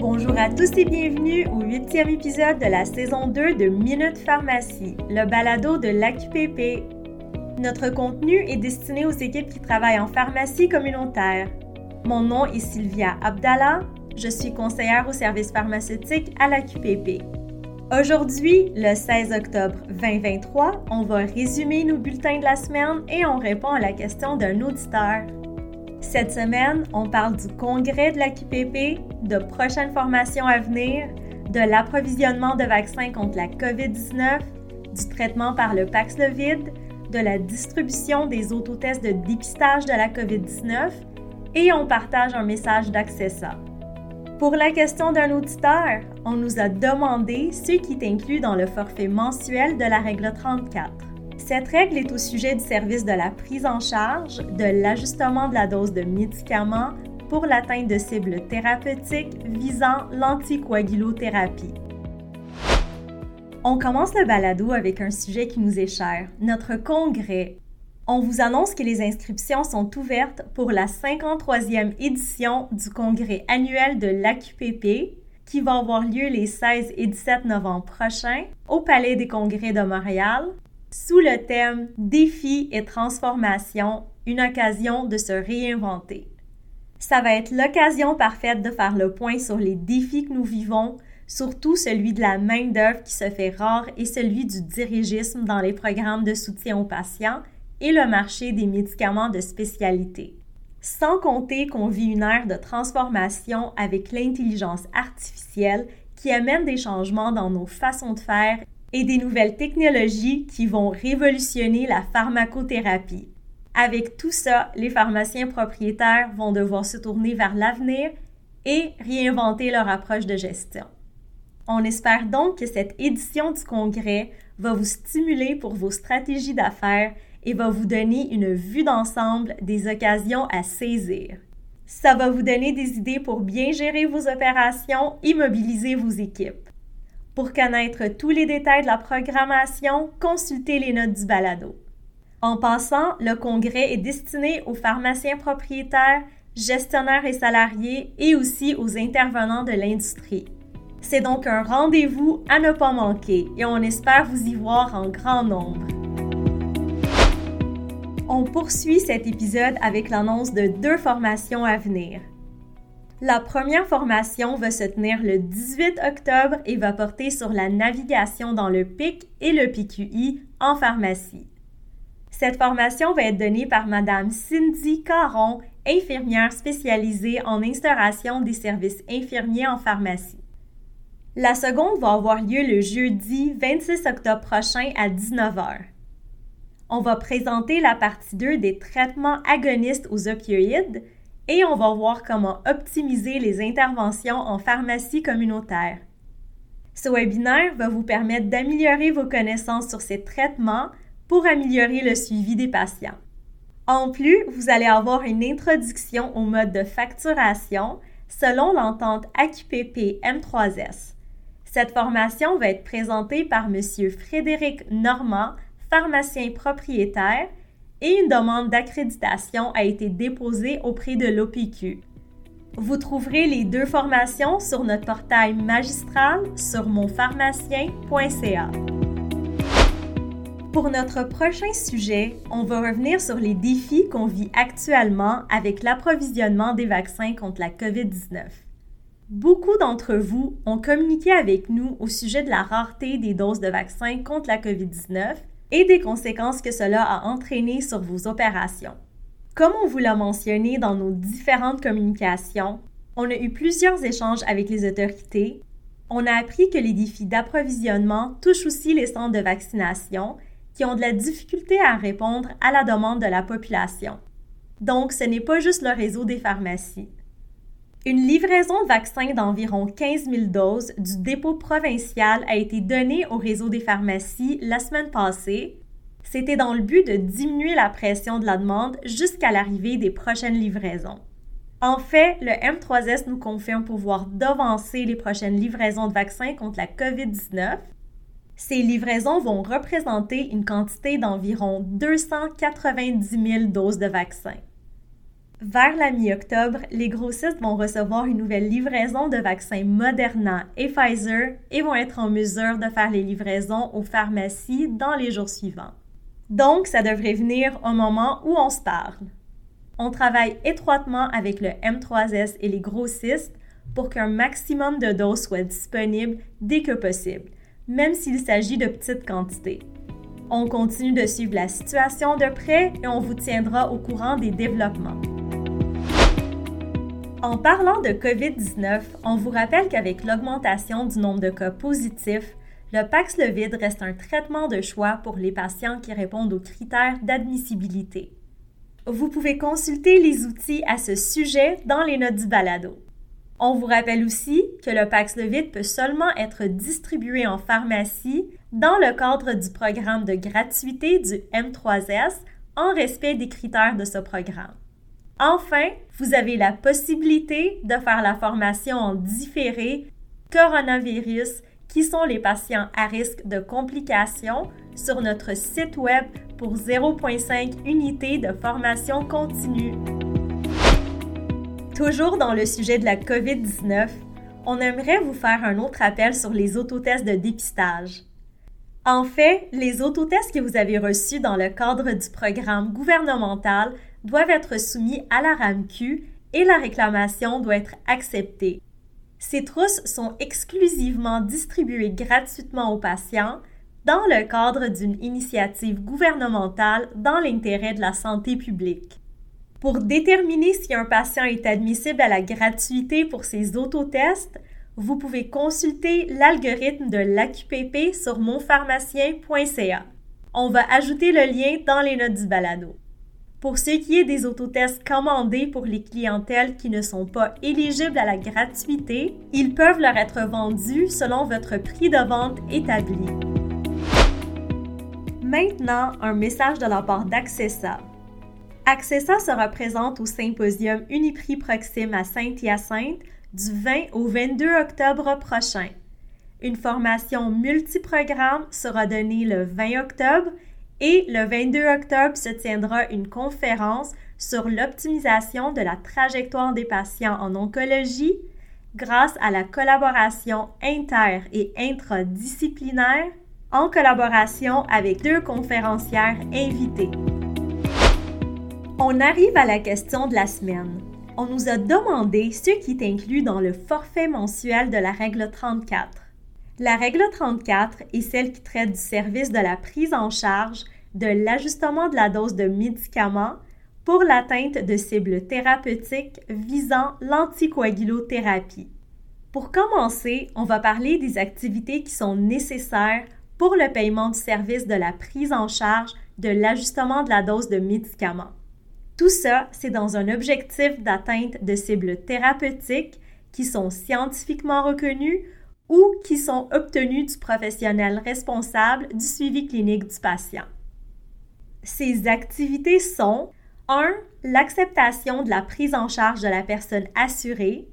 Bonjour à tous et bienvenue au huitième épisode de la saison 2 de Minute Pharmacie, le balado de l'AQPP. Notre contenu est destiné aux équipes qui travaillent en pharmacie communautaire. Mon nom est Sylvia Abdallah, je suis conseillère au service pharmaceutique à l'AQPP. Aujourd'hui, le 16 octobre 2023, on va résumer nos bulletins de la semaine et on répond à la question d'un auditeur. Cette semaine, on parle du congrès de la QPP, de prochaines formations à venir, de l'approvisionnement de vaccins contre la COVID-19, du traitement par le Paxlovid, de la distribution des autotests de dépistage de la COVID-19 et on partage un message d'Accessa. Pour la question d'un auditeur, on nous a demandé ce qui est inclus dans le forfait mensuel de la règle 34. Cette règle est au sujet du service de la prise en charge, de l'ajustement de la dose de médicaments pour l'atteinte de cibles thérapeutiques visant l'anticoagulothérapie. On commence le balado avec un sujet qui nous est cher, notre congrès. On vous annonce que les inscriptions sont ouvertes pour la 53e édition du congrès annuel de l'AQPP qui va avoir lieu les 16 et 17 novembre prochains au Palais des Congrès de Montréal sous le thème Défis et transformation, une occasion de se réinventer. Ça va être l'occasion parfaite de faire le point sur les défis que nous vivons, surtout celui de la main-d'œuvre qui se fait rare et celui du dirigisme dans les programmes de soutien aux patients et le marché des médicaments de spécialité. Sans compter qu'on vit une ère de transformation avec l'intelligence artificielle qui amène des changements dans nos façons de faire et des nouvelles technologies qui vont révolutionner la pharmacothérapie. Avec tout ça, les pharmaciens propriétaires vont devoir se tourner vers l'avenir et réinventer leur approche de gestion. On espère donc que cette édition du congrès va vous stimuler pour vos stratégies d'affaires et va vous donner une vue d'ensemble des occasions à saisir. Ça va vous donner des idées pour bien gérer vos opérations et mobiliser vos équipes. Pour connaître tous les détails de la programmation, consultez les notes du balado. En passant, le congrès est destiné aux pharmaciens propriétaires, gestionnaires et salariés et aussi aux intervenants de l'industrie. C'est donc un rendez-vous à ne pas manquer et on espère vous y voir en grand nombre. On poursuit cet épisode avec l'annonce de deux formations à venir. La première formation va se tenir le 18 octobre et va porter sur la navigation dans le PIC et le PQI en pharmacie. Cette formation va être donnée par Madame Cindy Caron, infirmière spécialisée en instauration des services infirmiers en pharmacie. La seconde va avoir lieu le jeudi 26 octobre prochain à 19h. On va présenter la partie 2 des traitements agonistes aux opioïdes et on va voir comment optimiser les interventions en pharmacie communautaire. Ce webinaire va vous permettre d'améliorer vos connaissances sur ces traitements pour améliorer le suivi des patients. En plus, vous allez avoir une introduction au mode de facturation selon l'entente AQPP M3S. Cette formation va être présentée par M. Frédéric Normand, pharmacien propriétaire, et une demande d'accréditation a été déposée auprès de l'OPQ. Vous trouverez les deux formations sur notre portail magistral sur monpharmacien.ca. Pour notre prochain sujet, on va revenir sur les défis qu'on vit actuellement avec l'approvisionnement des vaccins contre la COVID-19. Beaucoup d'entre vous ont communiqué avec nous au sujet de la rareté des doses de vaccins contre la COVID-19 et des conséquences que cela a entraîné sur vos opérations. Comme on vous l'a mentionné dans nos différentes communications, on a eu plusieurs échanges avec les autorités. On a appris que les défis d'approvisionnement touchent aussi les centres de vaccination qui ont de la difficulté à répondre à la demande de la population. Donc, ce n'est pas juste le réseau des pharmacies. Une livraison de vaccins d'environ 15 000 doses du dépôt provincial a été donnée au réseau des pharmacies la semaine passée. C'était dans le but de diminuer la pression de la demande jusqu'à l'arrivée des prochaines livraisons. En fait, le M3S nous confirme pouvoir devancer les prochaines livraisons de vaccins contre la COVID-19. Ces livraisons vont représenter une quantité d'environ 290 000 doses de vaccins. Vers la mi-octobre, les grossistes vont recevoir une nouvelle livraison de vaccins Moderna et Pfizer et vont être en mesure de faire les livraisons aux pharmacies dans les jours suivants. Donc, ça devrait venir au moment où on se parle. On travaille étroitement avec le M3S et les grossistes pour qu'un maximum de doses soit disponible dès que possible, même s'il s'agit de petites quantités. On continue de suivre la situation de près et on vous tiendra au courant des développements. En parlant de COVID-19, on vous rappelle qu'avec l'augmentation du nombre de cas positifs, le Paxlovid reste un traitement de choix pour les patients qui répondent aux critères d'admissibilité. Vous pouvez consulter les outils à ce sujet dans les notes du balado. On vous rappelle aussi que le Paxlovid peut seulement être distribué en pharmacie dans le cadre du programme de gratuité du M3S en respect des critères de ce programme. Enfin, vous avez la possibilité de faire la formation en différé coronavirus qui sont les patients à risque de complications sur notre site web pour 0,5 unités de formation continue. Toujours dans le sujet de la COVID-19, on aimerait vous faire un autre appel sur les autotests de dépistage. En fait, les autotests que vous avez reçus dans le cadre du programme gouvernemental doivent être soumis à la RAMQ et la réclamation doit être acceptée. Ces trousses sont exclusivement distribuées gratuitement aux patients dans le cadre d'une initiative gouvernementale dans l'intérêt de la santé publique. Pour déterminer si un patient est admissible à la gratuité pour ses autotests, vous pouvez consulter l'algorithme de l'AQPP sur monpharmacien.ca. On va ajouter le lien dans les notes du balado. Pour ce qui est des autotests commandés pour les clientèles qui ne sont pas éligibles à la gratuité, ils peuvent leur être vendus selon votre prix de vente établi. Maintenant, un message de la part d'Accessa. Accessa sera présente au symposium Uniprix Proxime à Sainte-Hyacinthe du 20 au 22 octobre prochain. Une formation multiprogramme sera donnée le 20 octobre et le 22 octobre se tiendra une conférence sur l'optimisation de la trajectoire des patients en oncologie grâce à la collaboration inter- et intradisciplinaire en collaboration avec deux conférencières invitées. On arrive à la question de la semaine. On nous a demandé ce qui est inclus dans le forfait mensuel de la règle 34. La règle 34 est celle qui traite du service de la prise en charge de l'ajustement de la dose de médicaments pour l'atteinte de cibles thérapeutiques visant l'anticoagulothérapie. Pour commencer, on va parler des activités qui sont nécessaires pour le paiement du service de la prise en charge de l'ajustement de la dose de médicaments. Tout ça, c'est dans un objectif d'atteinte de cibles thérapeutiques qui sont scientifiquement reconnues ou qui sont obtenus du professionnel responsable du suivi clinique du patient. Ces activités sont 1. L'acceptation de la prise en charge de la personne assurée.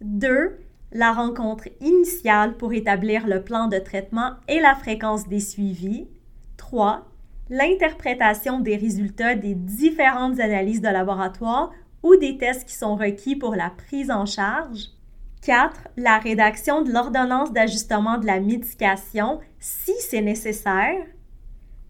2. La rencontre initiale pour établir le plan de traitement et la fréquence des suivis. 3. L'interprétation des résultats des différentes analyses de laboratoire ou des tests qui sont requis pour la prise en charge. 4. La rédaction de l'ordonnance d'ajustement de la médication si c'est nécessaire.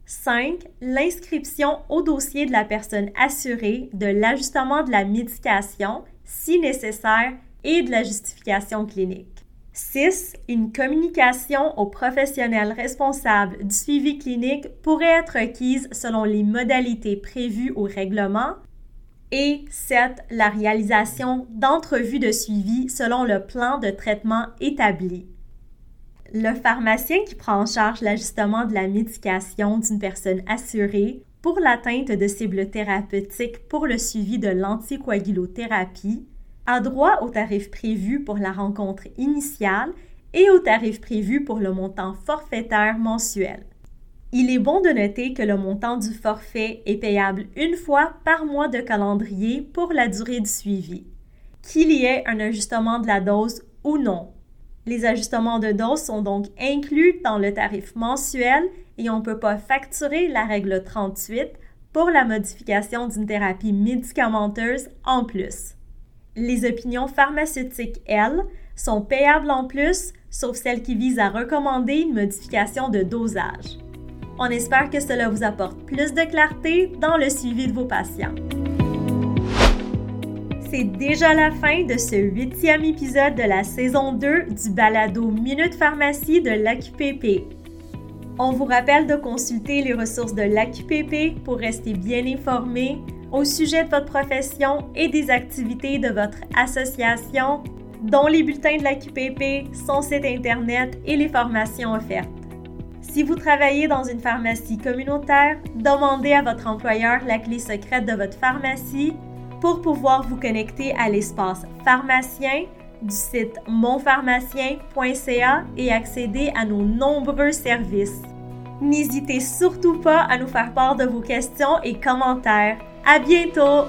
5. L'inscription au dossier de la personne assurée de l'ajustement de la médication si nécessaire et de la justification clinique. 6. Une communication aux professionnels responsables du suivi clinique pourrait être requise selon les modalités prévues au règlement et 7. La réalisation d'entrevues de suivi selon le plan de traitement établi. Le pharmacien qui prend en charge l'ajustement de la médication d'une personne assurée pour l'atteinte de cibles thérapeutiques pour le suivi de l'anticoagulothérapie a droit au tarif prévu pour la rencontre initiale et au tarif prévu pour le montant forfaitaire mensuel. Il est bon de noter que le montant du forfait est payable une fois par mois de calendrier pour la durée du suivi. Qu'il y ait un ajustement de la dose ou non. Les ajustements de dose sont donc inclus dans le tarif mensuel et on ne peut pas facturer la règle 38 pour la modification d'une thérapie médicamenteuse en plus. Les opinions pharmaceutiques, elles, sont payables en plus, sauf celles qui visent à recommander une modification de dosage. On espère que cela vous apporte plus de clarté dans le suivi de vos patients. C'est déjà la fin de ce huitième épisode de la saison 2 du balado Minute Pharmacie de l'AQPP. On vous rappelle de consulter les ressources de l'AQPP pour rester bien informé au sujet de votre profession et des activités de votre association, dont les bulletins de l'AQPP, son site Internet et les formations offertes. Si vous travaillez dans une pharmacie communautaire, demandez à votre employeur la clé secrète de votre pharmacie pour pouvoir vous connecter à l'espace pharmacien du site monpharmacien.ca et accéder à nos nombreux services. N'hésitez surtout pas à nous faire part de vos questions et commentaires. À bientôt!